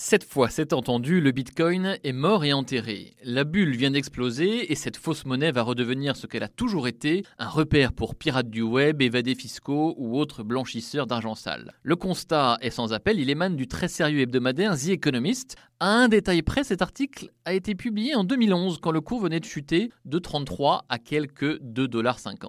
Cette fois, c'est entendu, le Bitcoin est mort et enterré. La bulle vient d'exploser et cette fausse monnaie va redevenir ce qu'elle a toujours été, un repère pour pirates du web, évadés fiscaux ou autres blanchisseurs d'argent sale. Le constat est sans appel, il émane du très sérieux hebdomadaire The Economist. À un détail près, cet article a été publié en 2011 quand le cours venait de chuter de 33 à quelques 2,50$.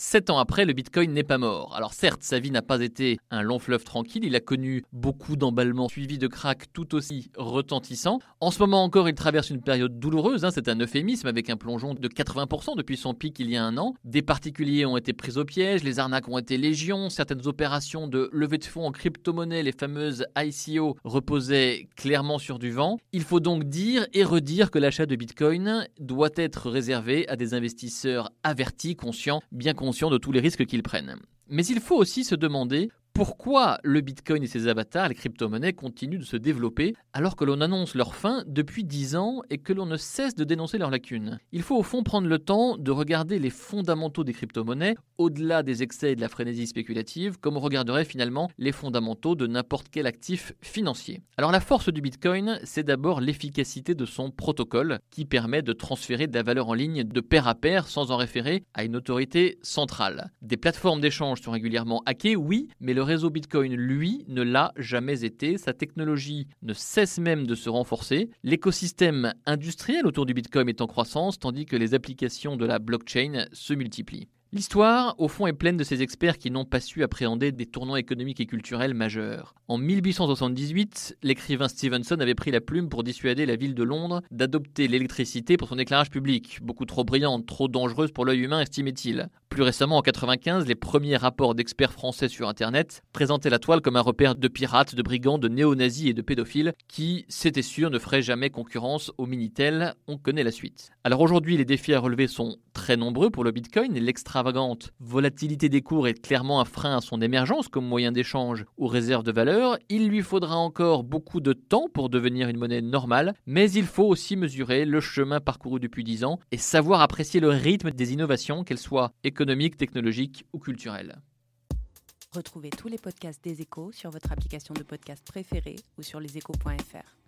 Sept ans après, le Bitcoin n'est pas mort. Alors certes, sa vie n'a pas été un long fleuve tranquille, il a connu beaucoup d'emballements suivis de cracks tout aussi retentissants. En ce moment encore, il traverse une période douloureuse, hein. c'est un euphémisme avec un plongeon de 80% depuis son pic il y a un an. Des particuliers ont été pris au piège, les arnaques ont été légion, certaines opérations de levée de fonds en crypto-monnaie, les fameuses ICO, reposaient clairement sur du vent. Il faut donc dire et redire que l'achat de Bitcoin doit être réservé à des investisseurs avertis, conscients, bien conscients de tous les risques qu'ils prennent. Mais il faut aussi se demander pourquoi le Bitcoin et ses avatars, les crypto-monnaies, continuent de se développer alors que l'on annonce leur fin depuis 10 ans et que l'on ne cesse de dénoncer leurs lacunes? Il faut au fond prendre le temps de regarder les fondamentaux des crypto-monnaies au-delà des excès et de la frénésie spéculative, comme on regarderait finalement les fondamentaux de n'importe quel actif financier. Alors la force du Bitcoin, c'est d'abord l'efficacité de son protocole qui permet de transférer de la valeur en ligne de pair à pair sans en référer à une autorité centrale. Des plateformes d'échange sont régulièrement hackées, oui, mais le réseau Bitcoin, lui, ne l'a jamais été. Sa technologie ne cesse même de se renforcer. L'écosystème industriel autour du Bitcoin est en croissance, tandis que les applications de la blockchain se multiplient. L'histoire, au fond, est pleine de ces experts qui n'ont pas su appréhender des tournants économiques et culturels majeurs. En 1878, l'écrivain Stevenson avait pris la plume pour dissuader la ville de Londres d'adopter l'électricité pour son éclairage public, beaucoup trop brillante, trop dangereuse pour l'œil humain, estimait-il. Plus récemment, en 95, les premiers rapports d'experts français sur Internet présentaient la toile comme un repère de pirates, de brigands, de néo-nazis et de pédophiles qui, c'était sûr, ne feraient jamais concurrence au Minitel. On connaît la suite. Alors aujourd'hui, les défis à relever sont très nombreux pour le Bitcoin l'extravagante volatilité des cours est clairement un frein à son émergence comme moyen d'échange ou réserve de valeur. Il lui faudra encore beaucoup de temps pour devenir une monnaie normale, mais il faut aussi mesurer le chemin parcouru depuis 10 ans et savoir apprécier le rythme des innovations, qu'elles soient économiques, technologiques ou culturelles. Retrouvez tous les podcasts des échos sur votre application de podcast préférée ou sur leséchos.fr.